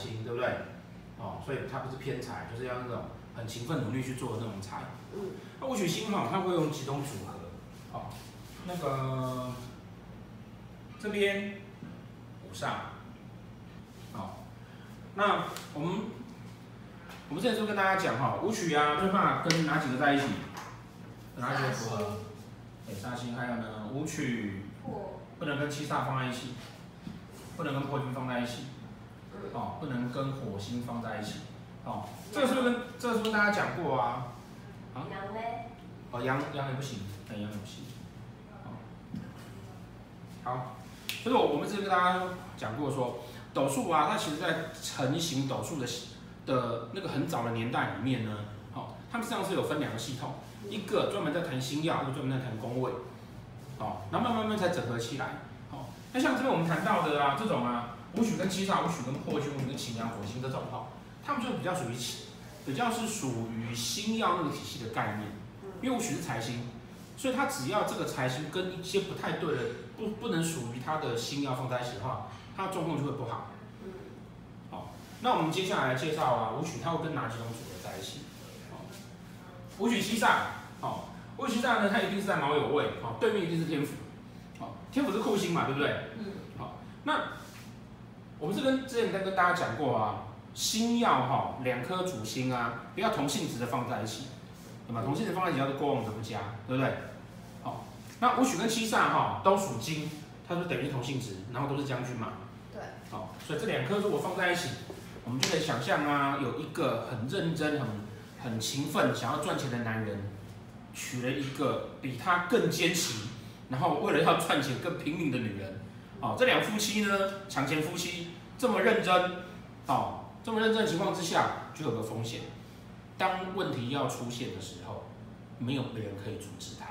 星，对不对？哦，所以它不是偏财，就是要那种很勤奋努力去做的那种财。嗯。那武曲星哈，它会用几种组合？哦，那个这边五煞。哦，那我们我们之前就跟大家讲哈，武曲啊，最怕跟哪几个在一起？哪几个组合？对，煞星，还有呢，武曲。不能跟七煞放在一起，不能跟破军放在一起，哦，不能跟火星放在一起，哦，这个是不是跟这个是不是大家讲过啊？啊？羊呢？哦，羊羊也不行，羊也不行。好，就是我们之前跟大家讲过说，斗数啊，它其实在成型斗数的的那个很早的年代里面呢，哦，他们实际上是有分两个系统，一个专门在谈星耀，一个专门在谈宫位。哦，然后慢慢慢才整合起来。哦，那像这边我们谈到的啊，这种啊，武曲跟七煞，武曲跟破军，武曲跟擎羊、火星这种哈，他们就比较属于比较是属于星耀那个体系的概念。因为武曲是财星，所以它只要这个财星跟一些不太对的，不不能属于它的星曜放在一起的话，它的状况就会不好。好，那我们接下来介绍啊，武曲它会跟哪几种组合在一起？好，武曲七煞，哦。武曲煞呢，它一定是在卯酉位，好，对面一定是天府，好，天府是库星嘛，对不对？嗯。好，那我们是跟之前在跟大家讲过啊，星耀哈，两颗主星啊，不要同性质的放在一起，对吧？同性质放在一起叫做过旺的不加，对不对？好，那五曲跟七煞哈都属金，它就等于同性质，然后都是将军嘛。对。好，所以这两颗如果放在一起，我们就可以想象啊，有一个很认真、很很勤奋、想要赚钱的男人。娶了一个比他更坚持，然后为了要赚钱更拼命的女人，哦，这两夫妻呢，抢钱夫妻这么认真，哦，这么认真的情况之下，就有个风险，当问题要出现的时候，没有人可以阻止他。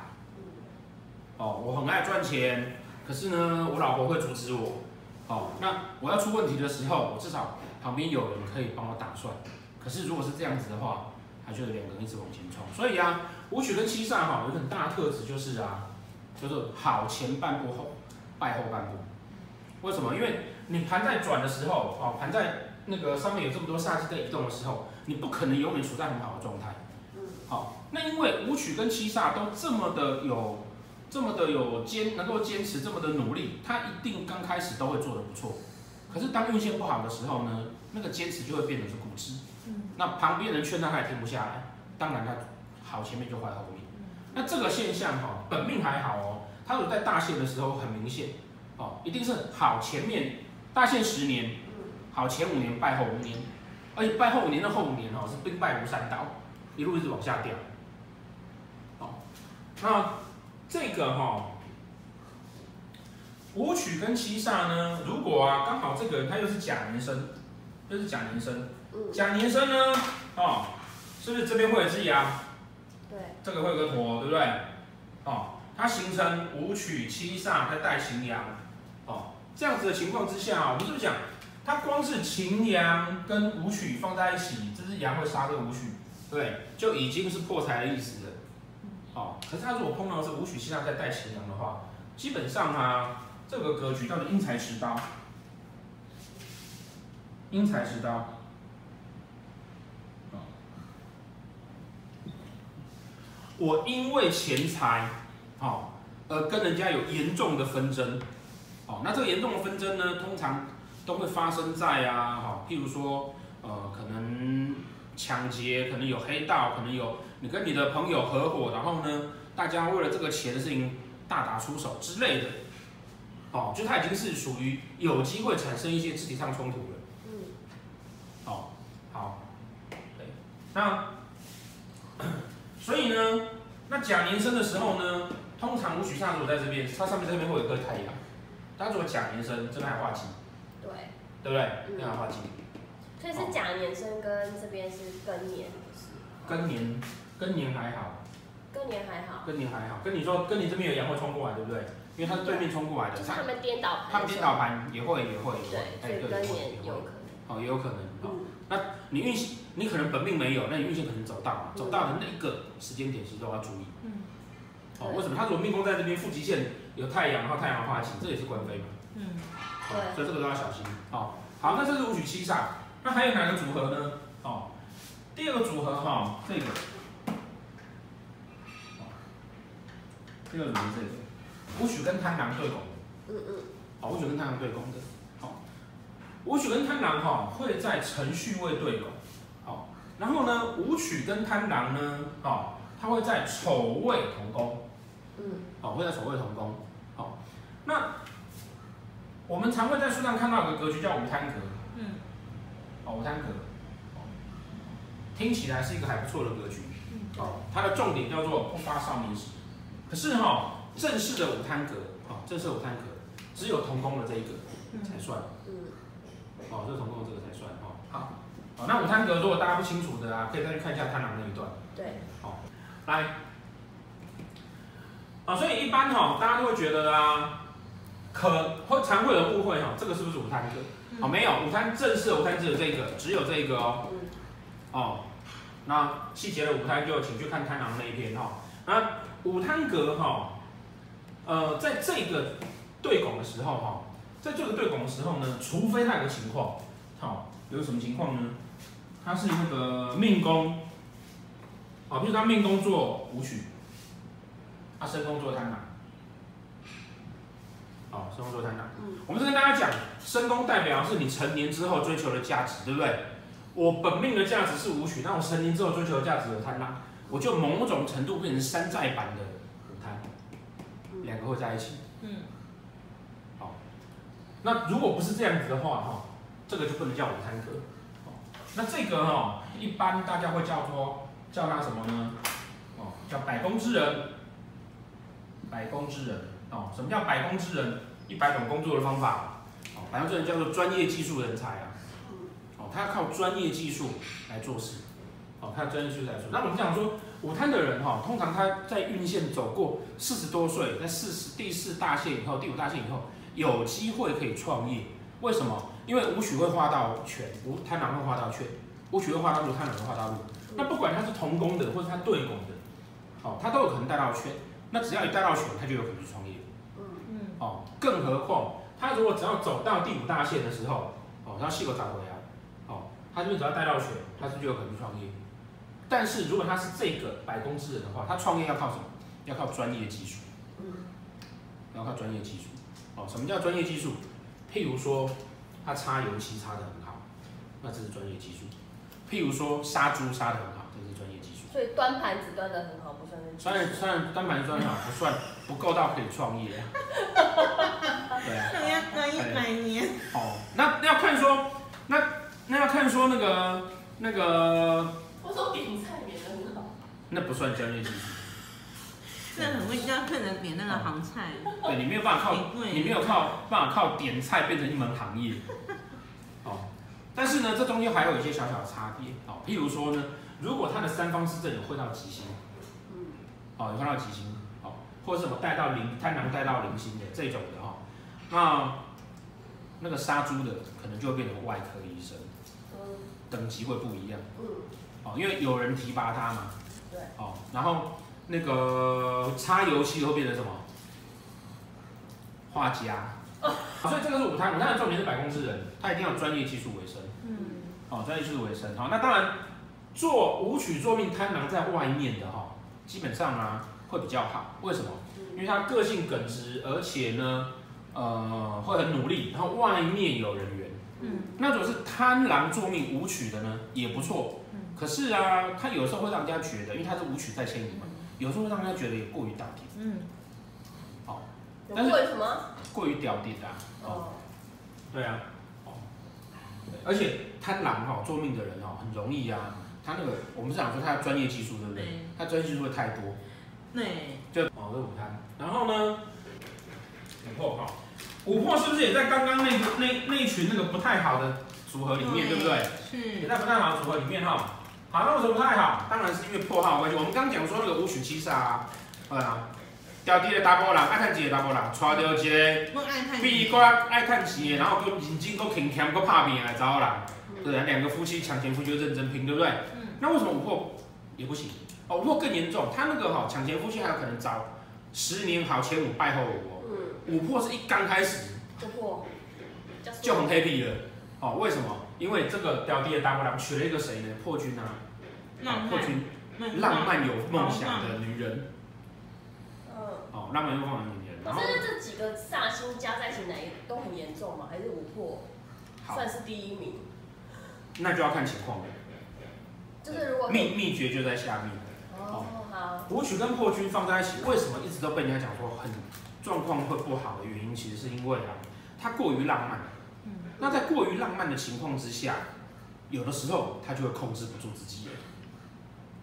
哦，我很爱赚钱，可是呢，我老婆会阻止我。哦，那我要出问题的时候，我至少旁边有人可以帮我打算。可是如果是这样子的话，他就两个人一直往前冲，所以啊。武曲跟七煞哈，有个很大的特质就是啊，就是好前半部后败后半部。为什么？因为你盘在转的时候，哦，盘在那个上面有这么多煞气在移动的时候，你不可能永远处在很好的状态。好，那因为武曲跟七煞都这么的有，这么的有坚，能够坚持这么的努力，他一定刚开始都会做得不错。可是当运线不好的时候呢，那个坚持就会变得是固执。那旁边人劝他，他也停不下来。当然他。好前面就坏后面，那这个现象哈，本命还好哦，他有在大限的时候很明显，哦，一定是好前面大限十年，好前五年败后五年，而且败后五年的后五年哦是兵败如山倒，一路一直往下掉。哦，那这个哈，武曲跟七煞呢，如果啊刚好这个人他又是甲年生，又是甲年生，甲年生呢，哦，是不是这边会有只羊？这个会有个驼，对不对？哦，它形成武曲七煞，它带擎羊，哦，这样子的情况之下，我们是不是讲，它光是擎羊跟武曲放在一起，这只羊会杀这个武曲，对，就已经是破财的意思了。哦，可是它如果碰到是武曲七煞再带擎羊的话，基本上啊，这个格局叫做因财持刀，因财持刀。我因为钱财，好，而跟人家有严重的纷争，好，那这个严重的纷争呢，通常都会发生在啊，好，譬如说，呃，可能抢劫，可能有黑道，可能有你跟你的朋友合伙，然后呢，大家为了这个钱的事情大打出手之类的，哦，就它已经是属于有机会产生一些肢体上冲突了，嗯，好，好，对，那。所以呢，那甲年生的时候呢，通常武曲下如果在这边，它上面这边会有一颗太阳。它如果甲年生，这边还化忌，对，对不对？这边还化忌。所以是甲年生跟这边是更年，更年，更年还好。更年还好。更年还好，跟你说，跟你这边有羊会冲过来，对不对？因为它是对面冲过来的。就是他们颠倒盘。他们颠倒盘也会，也会，也会。对，所以庚年有可能。哦，也有可能。嗯。那你运气，你可能本命没有，那你运气可能走到，走到的那个时间点其实都要注意。嗯。哦，为什么？他如果命宫在这边，负极线有太阳，然后太阳化忌，这也是官非嘛。嗯，哦对所以这个都要小心。哦，好，那这是武曲七煞，那还有哪个组合呢？哦，第二个组合哈、哦，这个，哦，第二个组合这个，武曲跟贪狼对宫，嗯嗯，好，武曲跟贪狼对攻的，好，武曲跟贪狼哈会在程序位对宫，好，然后呢，武曲跟贪狼呢，哦，它会在丑位同宫。嗯，好，会在丑位同宫。好，那我们常会在书上看到有个格局叫午贪格。嗯，哦，午贪格，哦，听起来是一个还不错的格局。嗯，哦，它的重点叫做不发少年时。可是哈、哦，正式的午贪格，哦，正式的午贪格，只有同工的这一个才算。嗯，哦，这个同工的这个才算。哦，好，哦，那午贪格如果大家不清楚的啊，可以再去看一下贪狼那一段。对，来，啊，所以一般哈、大家都会觉得啊，可会常会有人误会哈，这个是不是午贪格？哦，没有，午餐正式的午餐只有这个，只有这个哦。嗯，哦，那细节的午餐就请去看贪狼那一篇哈。那午餐格哈，呃，在这个对拱的时候哈，在这个对拱的时候呢，除非他有个情况，好，有什么情况呢？他是那个命宫。好，譬如他命宫做武曲，他身宫做贪狼，好，身宫做贪狼。嗯，我们是跟大家讲，深宫代表是你成年之后追求的价值，对不对？我本命的价值是武曲，那我成年之后追求的价值有贪狼，我就某种程度变成山寨版的午贪，两个会在一起。嗯，好，那如果不是这样子的话，哈，这个就不能叫午贪格。哦，那这个哈，一般大家会叫做。叫那什么呢？哦，叫百工之人。百工之人哦，什么叫百工之人？一百种工作的方法。哦，百工之人叫做专业技术人才啊。哦，他要靠专业技术来做事。哦，他专业技术来做。那我们讲说，武滩的人哈，通常他在运线走过四十多岁，在四十第四大限以后，第五大限以后，有机会可以创业。为什么？因为武曲会画到权，武贪狼会画到权，武曲会画到路，贪狼会画到路。那不管他是同工的，或者他对宫的，哦，他都有可能带到权。那只要一带到权，他就有可能去创业。哦，更何况他如果只要走到第五大线的时候，哦，他细狗找回来，哦，他这边只要带到权，他是就有可能去创业。但是如果他是这个百工之人的话，他创业要靠什么？要靠专业技术。嗯，要靠专业技术。哦，什么叫专业技术？譬如说他擦油漆擦得很好，那这是专业技术。譬如说杀猪杀得很好，这是专业技术。所以端盘子端得很好，不算是技术。虽然虽然端盘端好，不算不够到可以创业。对啊。那要等一百年。哦，那要看说，那那要看说那个那个，我说点菜点的很好。那不算专业技术。这很会叫客人点那个行菜。对，你没有办法靠，你没有靠办法靠点菜变成一门行业。哦，但是呢，这中间还有一些小小的差别。哦，譬如说呢，如果他的三方四正有会到极星，嗯，哦，有看到吉星，哦，或者什么带到零贪狼带到零星的这种的哈，那那个杀猪的可能就会变成外科医生，嗯，等级会不一样。嗯，哦，因为有人提拔他嘛。对。哦，然后那个擦油漆会变成什么？画家。哦。所以这个是午贪，午贪的重点是百公之人，他一定要专业技术为生。嗯。哦，专业技术为生。好，那当然做舞曲坐命贪狼在外面的哈，基本上啊会比较好。为什么？因为他个性耿直，而且呢，呃，会很努力，然后外面有人缘。嗯。那如果是贪狼作命武曲的呢，也不错。可是啊，他有时候会让人家觉得，因为他是武曲在牵引嘛，有时候会让人家觉得也过于屌点。嗯。好，但是为什么？过于屌点啊。哦。对啊。哦。而且贪狼哈，坐命的人哈，很容易啊。他那个，我们是想说他的专业技术，对不对？对。他专业技术会太多。对。就哦，这五摊。然后呢，琥珀哈，琥珀是不是也在刚刚那个那那一群那个不太好的组合里面，对不对？是。也在不太好的组合里面哈。好，那为什么不太好？当然是因为破耗关系。我们刚刚讲说那个五曲七杀啊，对啊，掉地的查甫人爱趁钱的查某人，抓到一个闭关爱趁钱的，然后又认真又勤俭又拍拼的查某人，对啊，两个夫妻抢钱夫妻就认真拼，对不对？嗯。那为什么琥珀也不行？哦，琥珀更严重，他那个哈抢钱夫妻还有可能找十年好前五败后五哦。嗯。琥珀是一刚开始就破，就很 happy 了。哦，为什么？因为这个表弟的大波浪娶了一个谁呢？破军啊，浪破军，浪漫有梦想的女人。嗯。哦，浪漫有梦想的女人。可是这几个煞星加在一起，哪一都很严重吗？还是五破算是第一名？那就要看情况了。就是如果秘秘诀就在下面。哦，好。武曲跟破军放在一起，为什么一直都被人家讲说很状况会不好的原因，其实是因为啊，它过于浪漫。那在过于浪漫的情况之下，有的时候他就会控制不住自己了。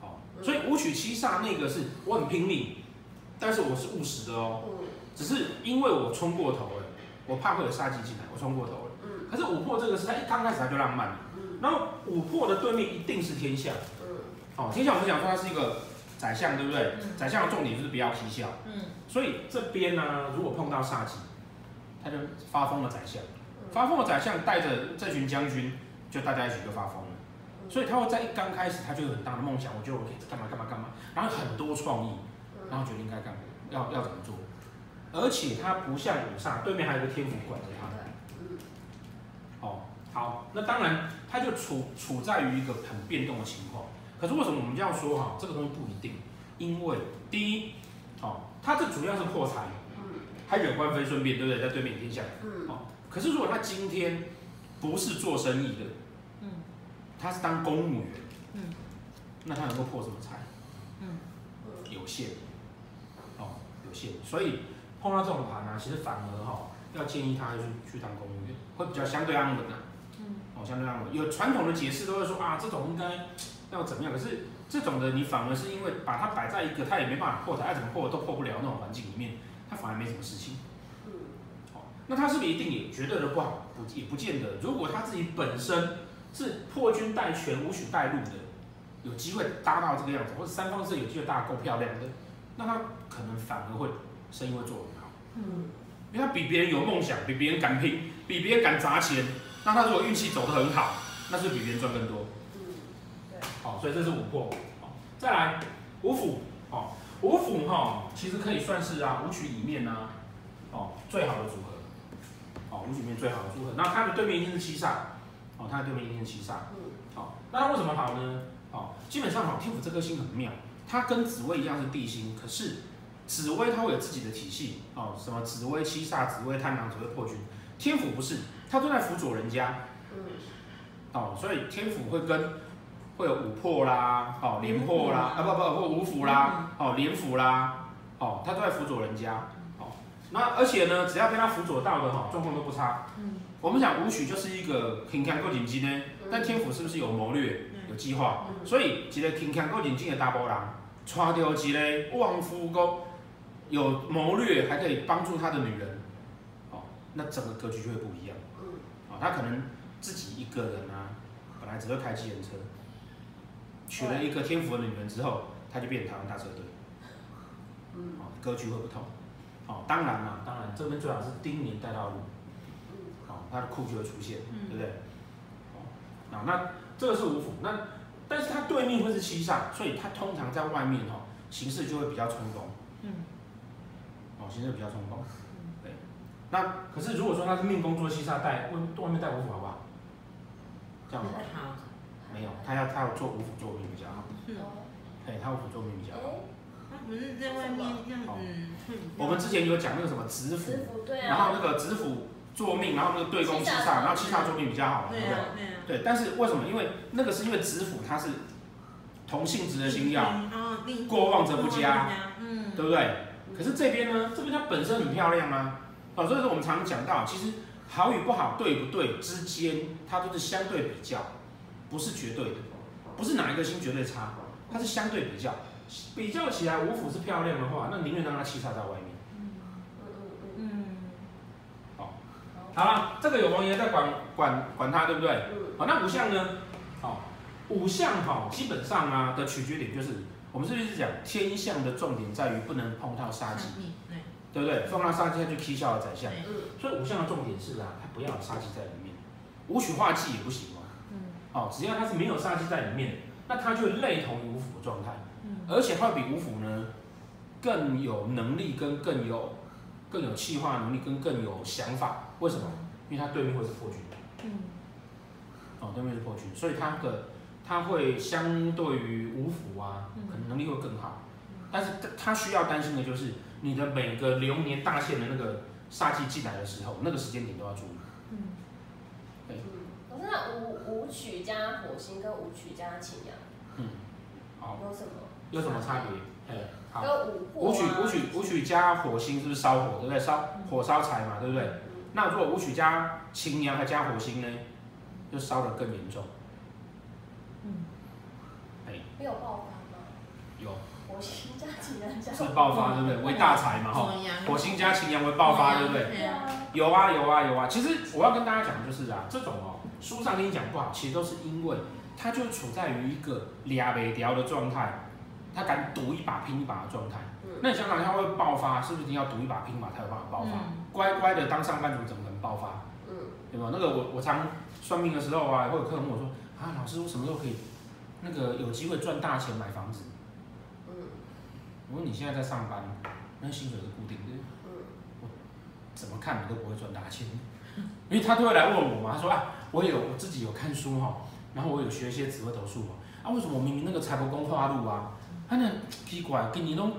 好，所以武曲七煞那个是我很拼命，但是我是务实的哦。只是因为我冲过头了，我怕会有杀机进来，我冲过头了。可是五破这个是他一刚开始他就浪漫了。然后五破的对面一定是天相。哦，天象我们讲说它是一个宰相，对不对？宰相的重点就是不要嬉笑。所以这边呢，如果碰到煞气，他就发疯了宰相。发疯的宰相带着这群将军，就大家一起就发疯了，所以他会在一刚开始他就有很大的梦想，我觉得我可以干嘛干嘛干嘛，然后很多创意，然后决定该干嘛，要要怎么做，而且他不像五煞，对面还有个天府管着他。哦，好，那当然他就处处在于一个很变动的情况。可是为什么我们这样说哈？这个东西不一定，因为第一，哦，他这主要是破财，他远观非顺便，对不对？在对面天下，哦。可是如果他今天不是做生意的，嗯，他是当公务员，嗯，那他能够破什么财？嗯，有限，哦，有限。所以碰到这种盘呢，其实反而哈，要建议他去去当公务员，会比较相对安稳的。嗯，哦，相对安稳。有传统的解释都会说啊，这种应该要怎么样？可是这种的你反而是因为把它摆在一个他也没办法破财，爱怎么破都破不了那种环境里面，他反而没什么事情。那他是不是一定也绝对的不好？不，也不见得。如果他自己本身是破军带权、武曲带路的，有机会搭到这个样子，或者三方是有机会搭得够漂亮的，那他可能反而会生意会做得很好。嗯，因为他比别人有梦想，比别人敢拼，比别人敢砸钱。那他如果运气走得很好，那是比别人赚更多。嗯，对。好，所以这是五破。好，再来五辅。好，五辅哈，其实可以算是啊五曲里面呢、啊，哦最好的组合。哦，五曲里面最好的组合，那它的对面一定是七煞，哦，它的对面一定是七煞，嗯，好，那它为什么好呢？哦，基本上好，天府这颗星很妙，它跟紫薇一样是地星，可是紫薇它会有自己的体系，哦，什么紫薇七煞、紫薇贪狼、紫微破军，天府不是，它都在辅佐人家，嗯，哦，所以天府会跟会有五破啦，哦，廉破啦，啊不不或五辅啦，哦，廉辅啦，哦，他都在辅佐人家。哦。那而且呢，只要被他辅佐到的哈，状况都不差。嗯，我们讲武曲就是一个挺强够紧机呢，但天府是不是有谋略、有计划？所以一个挺强够紧机的大波浪，抓掉一个旺夫宫，有谋略还可以帮助他的女人，哦，那整个格局就会不一样。嗯，哦，他可能自己一个人啊，本来只会开机人车，娶了一个天府的女人之后，他就变成台湾大车队。嗯，哦，格局会不同。哦，当然嘛，当然这边最好是丁年带到路，哦，他的库就会出现，嗯、对不对？哦，那这个是五府，那但是他对面会是七煞，所以他通常在外面哦，形势就会比较冲动，嗯，哦，形势比较冲动，对。那可是如果说他是命宫做七煞带，外外面带五府好不好？这样子好？没有，他要他要做五府做命比较好，是哦，对，他五府做命比较好。不是在外面这样子。我们之前有讲那个什么子府，然后那个子府坐命，然后那个对宫七煞，然后七煞坐命比较好，对不对？对。但是为什么？因为那个是因为子府它是同性质的星曜，过旺则不佳，嗯，对不对？可是这边呢，这边它本身很漂亮啊，哦，所以说我们常常讲到，其实好与不好，对不对之间，它都是相对比较，不是绝对的，不是哪一个星绝对差，它是相对比较。比较起来，五府是漂亮的话，那宁愿让它七煞在外面。嗯。好，好了，这个有王爷在管管管它，对不对？好，那五相呢？好，五相哈，基本上啊的取决点就是，我们是不是讲天象的重点在于不能碰到杀机，对不对？放到杀机他就踢下了宰相。所以五相的重点是啊，他不要有杀机在里面。武曲化忌也不行啊。嗯。哦，只要他是没有杀机在里面，那他就会类同于五府的状态。而且他比五府呢更有能力，跟更有更有气化能力，跟更有想法，为什么？因为它对面会是破军。嗯。哦，对面是破军，所以它的它会相对于五府啊，可能能力会更好。但是他需要担心的就是你的每个流年大限的那个煞气进来的时候，那个时间点都要注意。嗯。对。可是那武武曲加火星跟武曲加擎羊，嗯，好，有什么？有什么差别？哎，好。武曲武曲武曲加火星是不是烧火，对不对？烧火烧财嘛，对不对？那如果武曲加擎羊还加火星呢，就烧得更严重。嗯。哎。没有爆发吗？有。火星加擎羊加。是爆发，对不对？为大财嘛，哈。火星加擎羊为爆发，对不对？有啊有啊有啊。其实我要跟大家讲的就是啊，这种哦，书上跟你讲不好，其实都是因为他就处在于一个俩没聊的状态。他敢赌一把拼一把的状态，嗯、那你想想他会爆发，是不是一定要赌一把拼一把才有办法爆发？嗯、乖乖的当上班族怎么可能爆发？嗯，对吧？那个我我常算命的时候啊，会有客人问我说啊，老师我什么时候可以那个有机会赚大钱买房子？嗯，我说你现在在上班，那薪水是固定的，嗯，我怎么看你都不会赚大钱，因为他都会来问我嘛，他说啊，我有我自己有看书哈，然后我有学一些紫微斗数嘛，啊，为什么我明明那个财帛宫化禄啊？他那奇怪，给你都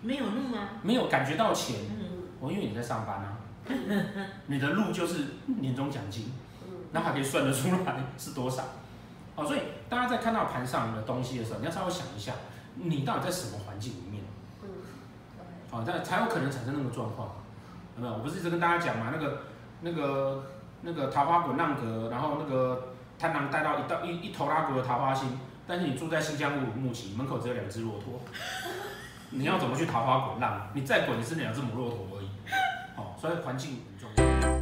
没有路吗？没有感觉到钱。我因为你在上班啊，你的路就是年终奖金，那还可以算得出来是多少。哦，所以大家在看到盘上的东西的时候，你要稍微想一下，你到底在什么环境里面？嗯，哦，这样才有可能产生那个状况，有没有？我不是一直跟大家讲嘛，那个、那个、那个桃花滚浪格，然后那个贪狼带到一到一一头拉骨的桃花心。但是你住在新疆乌鲁木齐，门口只有两只骆驼，你要怎么去桃花滚浪？你再滚，你是两只母骆驼而已。哦，所以环境很重要。